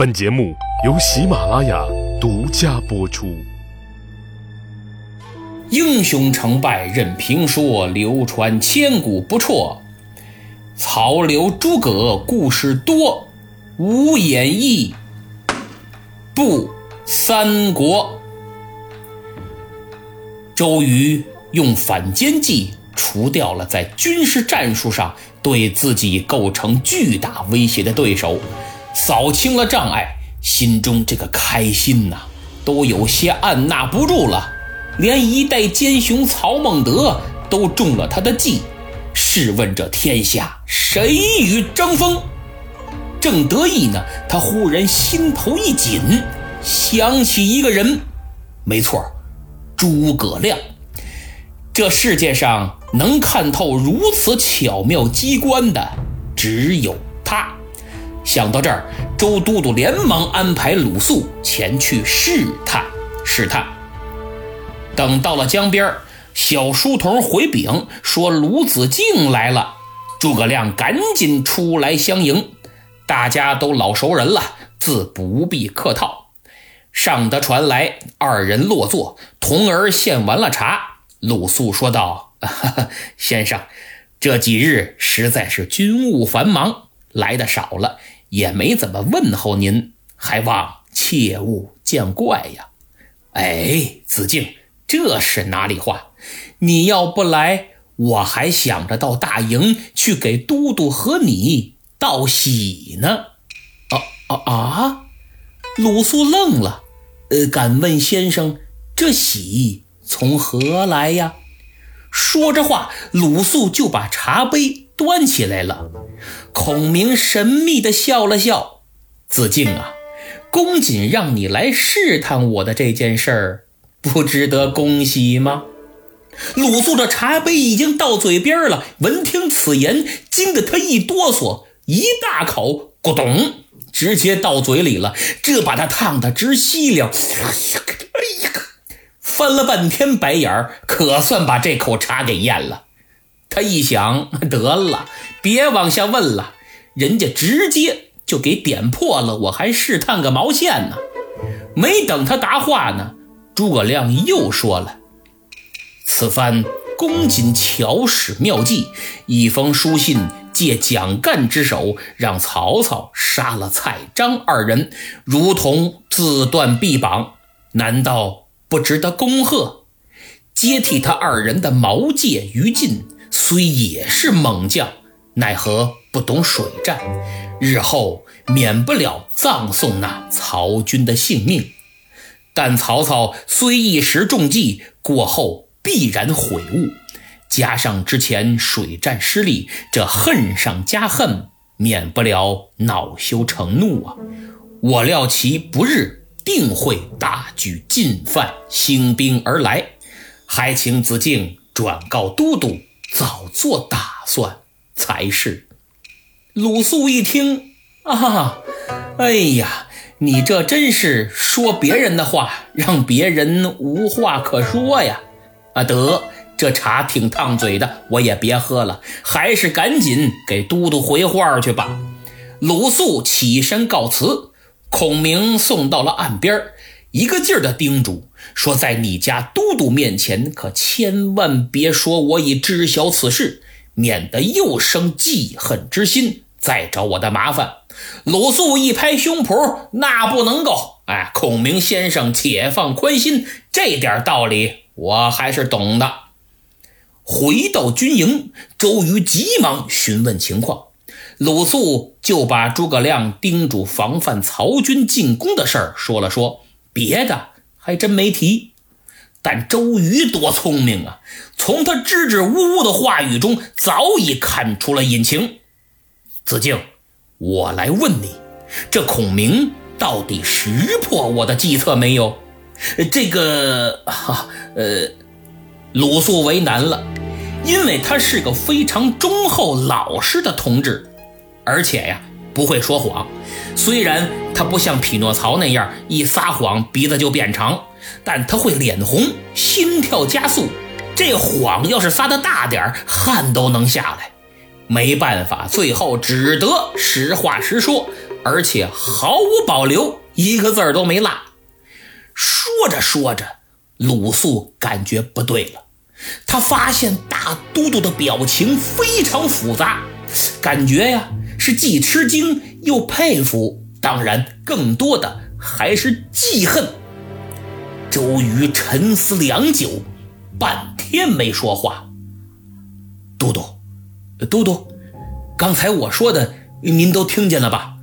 本节目由喜马拉雅独家播出。英雄成败任评说，流传千古不辍。曹刘诸葛故事多，无演义不三国。周瑜用反间计除掉了在军事战术上对自己构成巨大威胁的对手，扫清了障碍，心中这个开心呐，都有些按捺不住了。连一代奸雄曹孟德都中了他的计，试问这天下谁与争锋？正得意呢，他忽然心头一紧，想起一个人，没错，诸葛亮。这世界上能看透如此巧妙机关的，只有他。想到这儿，周都督连忙安排鲁肃前去试探试探。等到了江边，小书童回禀说鲁子敬来了，诸葛亮赶紧出来相迎。大家都老熟人了，自不必客套。上得船来，二人落座，童儿献完了茶。鲁肃说道：“先生，这几日实在是军务繁忙，来的少了，也没怎么问候您，还望切勿见怪呀。”哎，子敬，这是哪里话？你要不来，我还想着到大营去给都督和你道喜呢。啊啊啊！鲁肃愣了，呃，敢问先生，这喜？从何来呀？说着话，鲁肃就把茶杯端起来了。孔明神秘地笑了笑：“子敬啊，公瑾让你来试探我的这件事儿，不值得恭喜吗？”鲁肃这茶杯已经到嘴边了，闻听此言，惊得他一哆嗦，一大口咕咚，直接到嘴里了。这把他烫得直吸溜。哎呀！翻了半天白眼儿，可算把这口茶给咽了。他一想，得了，别往下问了，人家直接就给点破了，我还试探个毛线呢？没等他答话呢，诸葛亮又说了：“此番公瑾巧使妙计，一封书信借蒋干之手，让曹操杀了蔡张二人，如同自断臂膀，难道？”不值得恭贺，接替他二人的毛玠于禁，虽也是猛将，奈何不懂水战，日后免不了葬送那曹军的性命。但曹操虽一时中计，过后必然悔悟，加上之前水战失利，这恨上加恨，免不了恼羞成怒啊！我料其不日。定会大举进犯，兴兵而来，还请子敬转告都督，早做打算才是。鲁肃一听，啊，哎呀，你这真是说别人的话，让别人无话可说呀！啊，得，这茶挺烫嘴的，我也别喝了，还是赶紧给都督回话去吧。鲁肃起身告辞。孔明送到了岸边，一个劲儿的叮嘱说：“在你家都督面前，可千万别说我已知晓此事，免得又生记恨之心，再找我的麻烦。”鲁肃一拍胸脯：“那不能够！哎，孔明先生，且放宽心，这点道理我还是懂的。”回到军营，周瑜急忙询问情况。鲁肃就把诸葛亮叮嘱防范曹军进攻的事儿说了说，别的还真没提。但周瑜多聪明啊，从他支支吾吾的话语中早已看出了隐情。子敬，我来问你，这孔明到底识破我的计策没有？这个，哈，呃，鲁肃为难了，因为他是个非常忠厚老实的同志。而且呀，不会说谎。虽然他不像匹诺曹那样一撒谎鼻子就变长，但他会脸红、心跳加速。这谎要是撒的大点汗都能下来。没办法，最后只得实话实说。而且毫无保留，一个字儿都没落。说着说着，鲁肃感觉不对了，他发现大都督的表情非常复杂，感觉呀是既吃惊又佩服，当然更多的还是记恨。周瑜沉思良久，半天没说话。都督，都督，刚才我说的您都听见了吧？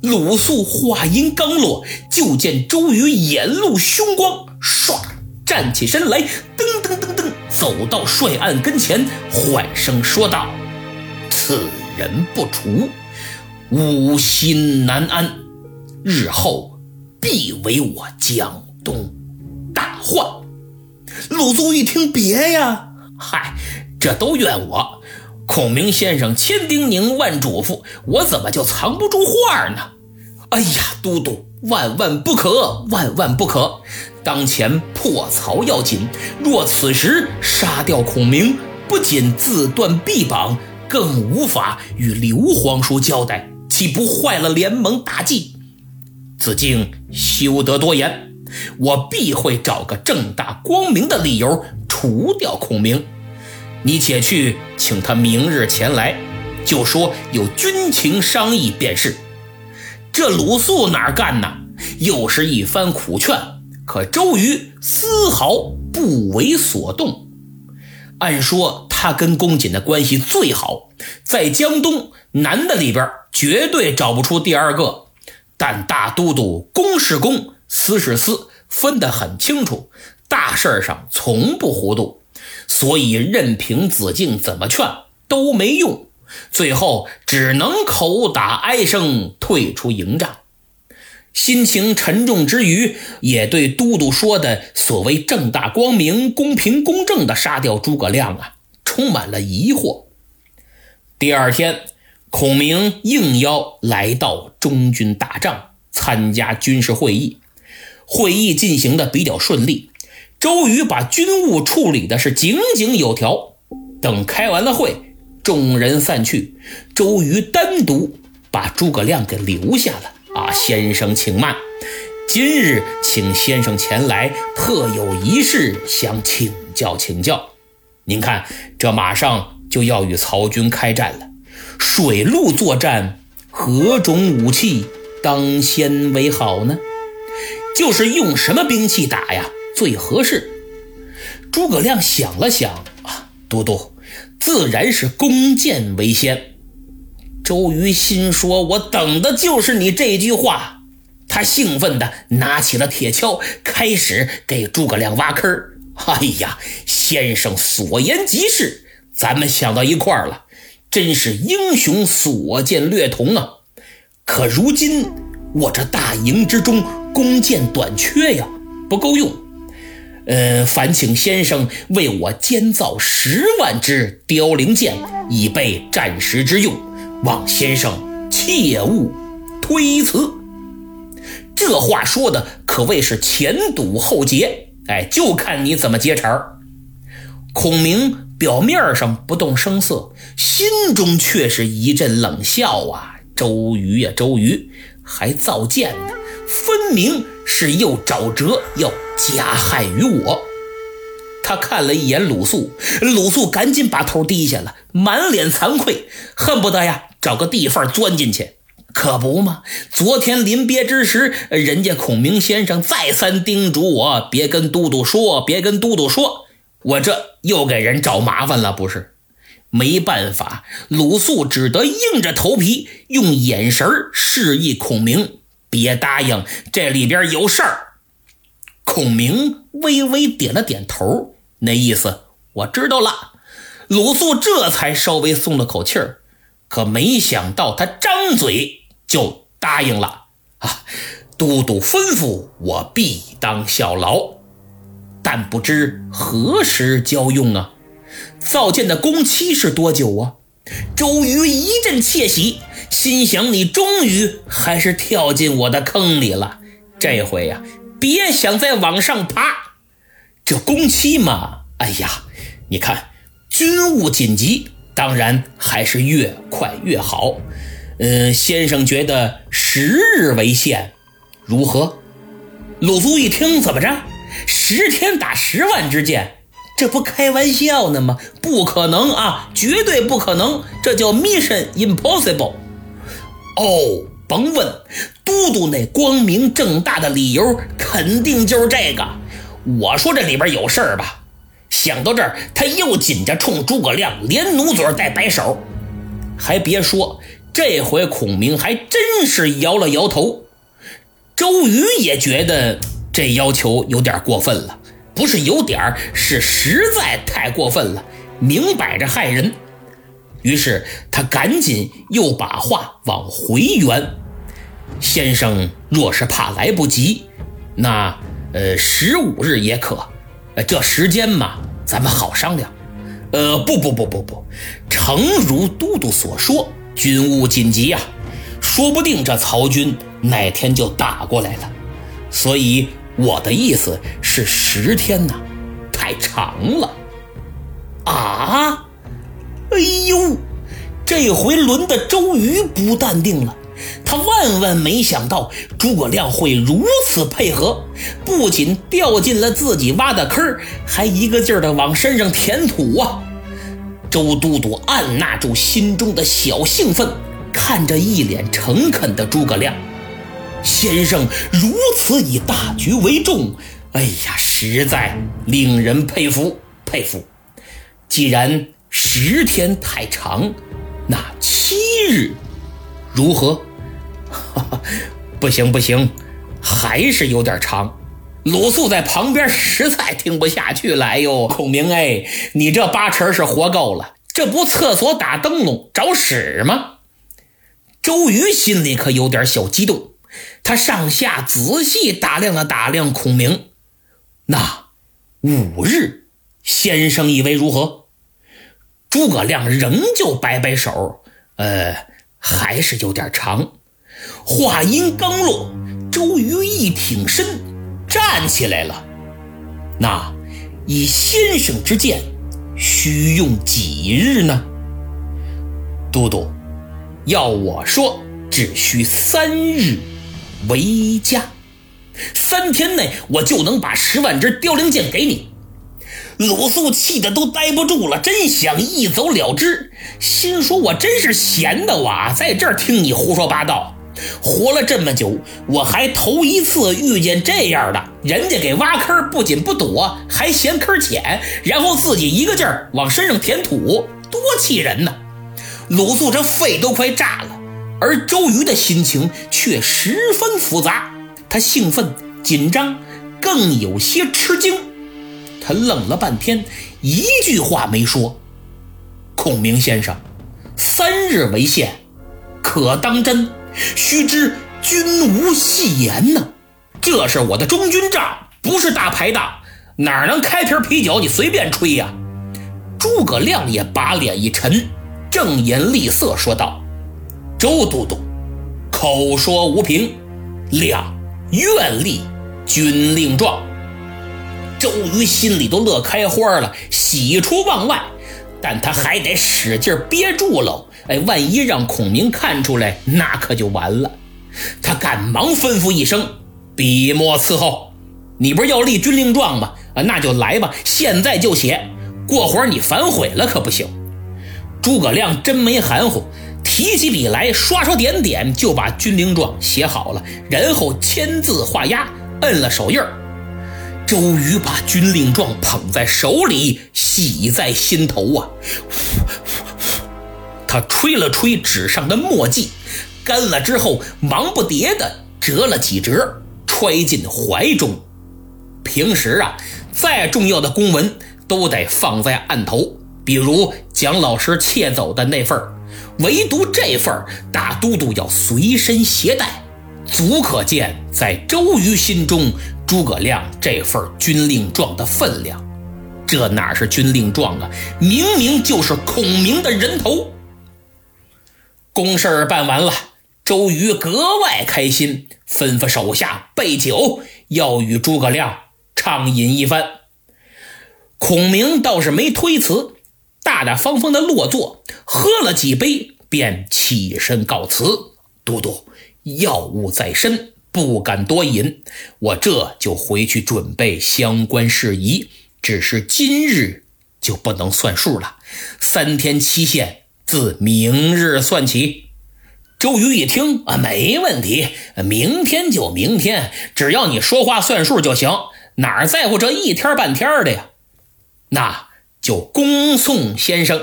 鲁肃话音刚落，就见周瑜眼露凶光，唰站起身来，噔噔噔噔走到帅案跟前，缓声说道：“此人不除，吾心难安，日后必为我江东大患。”鲁肃一听，别呀，嗨。这都怨我，孔明先生千叮咛万嘱咐，我怎么就藏不住话呢？哎呀，都督，万万不可，万万不可！当前破曹要紧，若此时杀掉孔明，不仅自断臂膀，更无法与刘皇叔交代，岂不坏了联盟大计？子敬休得多言，我必会找个正大光明的理由除掉孔明。你且去请他明日前来，就说有军情商议便是。这鲁肃哪干呢？又是一番苦劝，可周瑜丝毫不为所动。按说他跟公瑾的关系最好，在江东男的里边绝对找不出第二个。但大都督公是公，私是私，分得很清楚，大事上从不糊涂。所以任凭子敬怎么劝都没用，最后只能口打哀声退出营帐。心情沉重之余，也对都督说的所谓正大光明、公平公正的杀掉诸葛亮啊，充满了疑惑。第二天，孔明应邀来到中军大帐参加军事会议，会议进行的比较顺利。周瑜把军务处理的是井井有条。等开完了会，众人散去，周瑜单独把诸葛亮给留下了。啊，先生请慢，今日请先生前来，特有一事想请教请教。您看，这马上就要与曹军开战了，水陆作战，何种武器当先为好呢？就是用什么兵器打呀？最合适。诸葛亮想了想，啊，都督，自然是弓箭为先。周瑜心说：“我等的就是你这句话。”他兴奋地拿起了铁锹，开始给诸葛亮挖坑儿。哎呀，先生所言极是，咱们想到一块儿了，真是英雄所见略同啊！可如今我这大营之中弓箭短缺呀，不够用。呃，烦请先生为我监造十万支凋零箭，以备战时之用。望先生切勿推辞。这话说的可谓是前堵后截，哎，就看你怎么接茬儿。孔明表面上不动声色，心中却是一阵冷笑啊！周瑜呀，周瑜还造箭呢，分明是又找辙要。加害于我，他看了一眼鲁肃，鲁肃赶紧把头低下了，满脸惭愧，恨不得呀找个地缝钻进去。可不嘛，昨天临别之时，人家孔明先生再三叮嘱我，别跟都督说，别跟都督说，我这又给人找麻烦了，不是？没办法，鲁肃只得硬着头皮，用眼神示意孔明别答应，这里边有事儿。孔明微微点了点头，那意思我知道了。鲁肃这才稍微松了口气儿，可没想到他张嘴就答应了啊！都督吩咐，我必当效劳，但不知何时交用啊？造舰的工期是多久啊？周瑜一阵窃喜，心想：你终于还是跳进我的坑里了，这回呀！别想再往上爬，这工期嘛，哎呀，你看，军务紧急，当然还是越快越好。嗯，先生觉得十日为限，如何？鲁肃一听，怎么着？十天打十万支箭，这不开玩笑呢吗？不可能啊，绝对不可能，这叫 mission impossible。哦，甭问，都督那光明正大的理由肯定就是这个。我说这里边有事儿吧？想到这儿，他又紧着冲诸葛亮连努嘴带摆手。还别说，这回孔明还真是摇了摇头。周瑜也觉得这要求有点过分了，不是有点是实在太过分了，明摆着害人。于是他赶紧又把话往回圆：“先生若是怕来不及，那呃十五日也可。呃，这时间嘛，咱们好商量。”呃，不不不不不，诚如都督所说，军务紧急呀，说不定这曹军哪天就打过来了。所以我的意思是十天呐，太长了。啊！哎呦，这回轮的周瑜不淡定了，他万万没想到诸葛亮会如此配合，不仅掉进了自己挖的坑，还一个劲儿的往身上填土啊！周都督按捺住心中的小兴奋，看着一脸诚恳的诸葛亮，先生如此以大局为重，哎呀，实在令人佩服佩服。既然十天太长，那七日如何？不行不行，还是有点长。鲁肃在旁边实在听不下去了。哎呦，孔明哎，你这八成是活够了，这不厕所打灯笼找屎吗？周瑜心里可有点小激动，他上下仔细打量了打量孔明。那五日，先生以为如何？诸葛亮仍旧摆摆手，呃，还是有点长。话音刚落，周瑜一挺身。站起来了，那以先生之见，需用几日呢？都督，要我说，只需三日为佳。三天内，我就能把十万支凋零箭给你。鲁肃气得都待不住了，真想一走了之，心说：我真是闲的哇，在这儿听你胡说八道。活了这么久，我还头一次遇见这样的人家给挖坑，不仅不躲，还嫌坑浅，然后自己一个劲儿往身上填土，多气人呢！鲁肃这肺都快炸了，而周瑜的心情却十分复杂，他兴奋、紧张，更有些吃惊。他愣了半天，一句话没说。孔明先生，三日为限，可当真？须知君无戏言呢，这是我的中军帐，不是大排档，哪能开瓶啤酒你随便吹呀？诸葛亮也把脸一沉，正颜厉色说道：“周都督，口说无凭，亮愿立军令状。”周瑜心里都乐开花了，喜出望外。但他还得使劲憋住喽，哎，万一让孔明看出来，那可就完了。他赶忙吩咐一声：“笔墨伺候。”你不是要立军令状吗？啊，那就来吧，现在就写。过会儿你反悔了可不行。诸葛亮真没含糊，提起笔来，刷刷点点就把军令状写好了，然后签字画押，摁了手印儿。周瑜把军令状捧在手里，喜在心头啊！他吹了吹纸上的墨迹，干了之后，忙不迭地折了几折，揣进怀中。平时啊，再重要的公文都得放在案头，比如蒋老师窃走的那份唯独这份大都督要随身携带，足可见在周瑜心中。诸葛亮这份军令状的分量，这哪是军令状啊？明明就是孔明的人头。公事办完了，周瑜格外开心，吩咐手下备酒，要与诸葛亮畅饮一番。孔明倒是没推辞，大大方方的落座，喝了几杯，便起身告辞：“都督，要务在身，不敢多饮，我这就回去准备相关事宜。只是今日就不能算数了，三天期限自明日算起。”周瑜一听啊，没问题，明天就明天，只要你说话算数就行，哪在乎这一天半天的呀？那就恭送先生。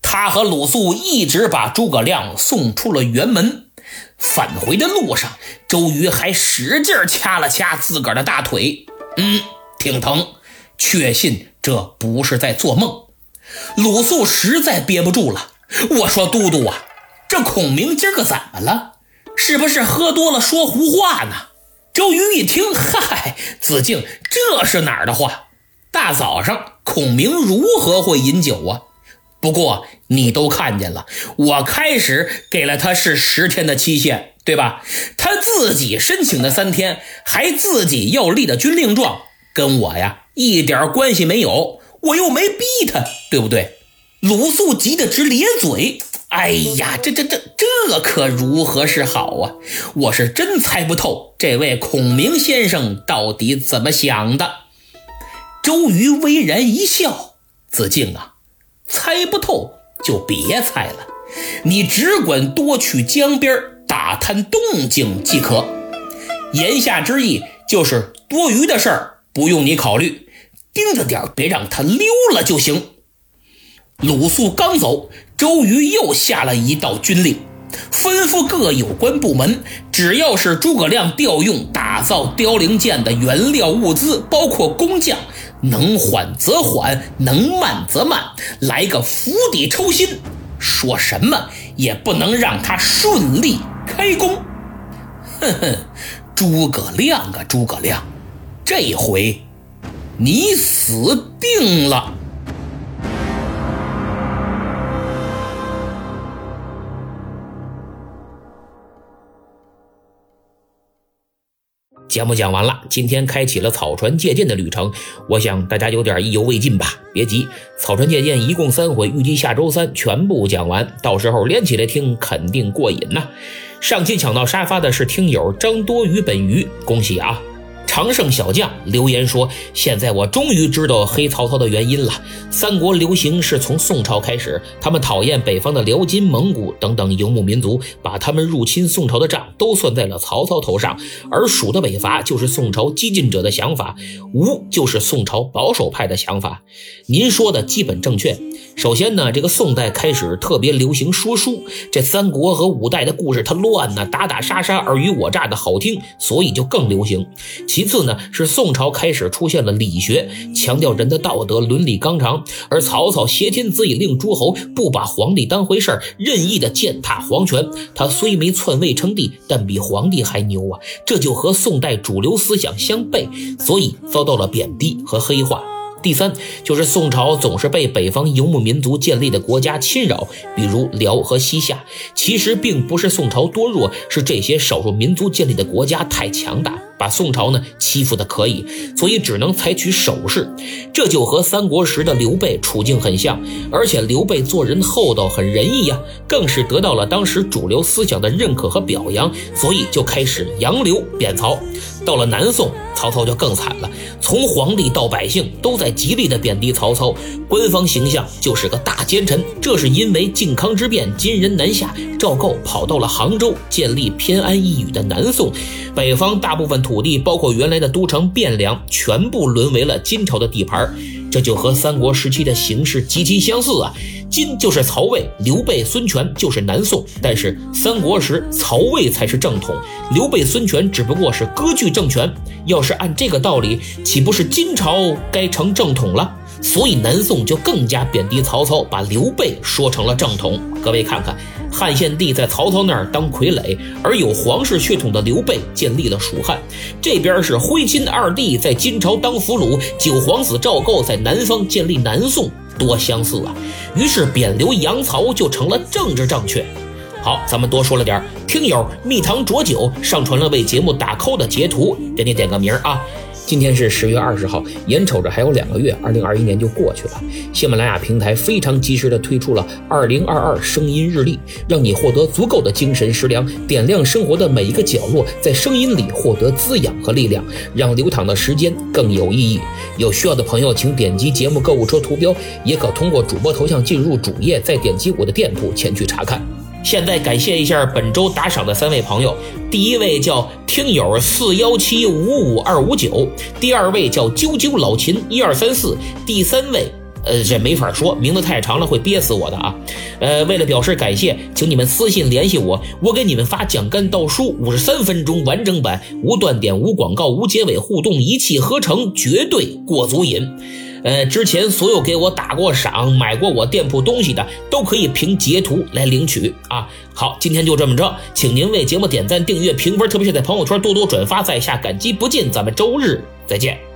他和鲁肃一直把诸葛亮送出了辕门。返回的路上，周瑜还使劲掐了掐自个儿的大腿，嗯，挺疼，确信这不是在做梦。鲁肃实在憋不住了，我说：“都督啊！”这孔明今儿个怎么了？是不是喝多了说胡话呢？周瑜一听，嗨，子敬，这是哪儿的话？大早上孔明如何会饮酒啊？不过你都看见了，我开始给了他是十天的期限，对吧？他自己申请的三天，还自己要立的军令状，跟我呀一点关系没有，我又没逼他，对不对？鲁肃急得直咧嘴。哎呀，这这这这可如何是好啊！我是真猜不透这位孔明先生到底怎么想的。周瑜微然一笑：“子敬啊，猜不透就别猜了，你只管多去江边打探动静即可。言下之意就是多余的事儿不用你考虑，盯着点别让他溜了就行。”鲁肃刚走。周瑜又下了一道军令，吩咐各有关部门，只要是诸葛亮调用打造凋零剑的原料物资，包括工匠，能缓则缓，能慢则慢，来个釜底抽薪，说什么也不能让他顺利开工。哼哼，诸葛亮啊，诸葛亮，这回你死定了！节目讲完了，今天开启了草船借箭的旅程，我想大家有点意犹未尽吧？别急，草船借箭一共三回，预计下周三全部讲完，到时候连起来听肯定过瘾呐！上期抢到沙发的是听友张多鱼本鱼，恭喜啊！常胜小将留言说：“现在我终于知道黑曹操的原因了。三国流行是从宋朝开始，他们讨厌北方的辽金、蒙古等等游牧民族，把他们入侵宋朝的账都算在了曹操头上。而蜀的北伐就是宋朝激进者的想法，吴就是宋朝保守派的想法。您说的基本正确。首先呢，这个宋代开始特别流行说书，这三国和五代的故事它乱呢，打打杀杀、尔虞我诈的好听，所以就更流行。”其次呢，是宋朝开始出现了理学，强调人的道德伦理纲常，而曹操挟天子以令诸侯，不把皇帝当回事儿，任意的践踏皇权。他虽没篡位称帝，但比皇帝还牛啊！这就和宋代主流思想相悖，所以遭到了贬低和黑化。第三就是宋朝总是被北方游牧民族建立的国家侵扰，比如辽和西夏。其实并不是宋朝多弱，是这些少数民族建立的国家太强大，把宋朝呢欺负的可以，所以只能采取守势。这就和三国时的刘备处境很像，而且刘备做人厚道，很仁义呀，更是得到了当时主流思想的认可和表扬，所以就开始扬刘贬曹。到了南宋，曹操就更惨了，从皇帝到百姓都在极力的贬低曹操，官方形象就是个大奸臣。这是因为靖康之变，金人南下，赵构跑到了杭州，建立偏安一隅的南宋，北方大部分土地，包括原来的都城汴梁，全部沦为了金朝的地盘。这就和三国时期的形势极其相似啊！金就是曹魏，刘备、孙权就是南宋。但是三国时曹魏才是正统，刘备、孙权只不过是割据政权。要是按这个道理，岂不是金朝该成正统了？所以南宋就更加贬低曹操，把刘备说成了正统。各位看看。汉献帝在曹操那儿当傀儡，而有皇室血统的刘备建立了蜀汉。这边是徽钦二帝在金朝当俘虏，九皇子赵构在南方建立南宋，多相似啊！于是贬刘杨曹就成了政治正确。好，咱们多说了点听友蜜糖浊酒上传了为节目打 call 的截图，给你点个名啊。今天是十月二十号，眼瞅着还有两个月，二零二一年就过去了。喜马拉雅平台非常及时的推出了二零二二声音日历，让你获得足够的精神食粮，点亮生活的每一个角落，在声音里获得滋养和力量，让流淌的时间更有意义。有需要的朋友，请点击节目购物车图标，也可通过主播头像进入主页，再点击我的店铺前去查看。现在感谢一下本周打赏的三位朋友，第一位叫听友四幺七五五二五九，第二位叫啾啾老秦一二三四，第三位，呃，这没法说，名字太长了会憋死我的啊。呃，为了表示感谢，请你们私信联系我，我给你们发讲干道书五十三分钟完整版，无断点、无广告、无结尾互动，一气呵成，绝对过足瘾。呃，之前所有给我打过赏、买过我店铺东西的，都可以凭截图来领取啊。好，今天就这么着，请您为节目点赞、订阅、评分，特别是在朋友圈多多转发，在下感激不尽。咱们周日再见。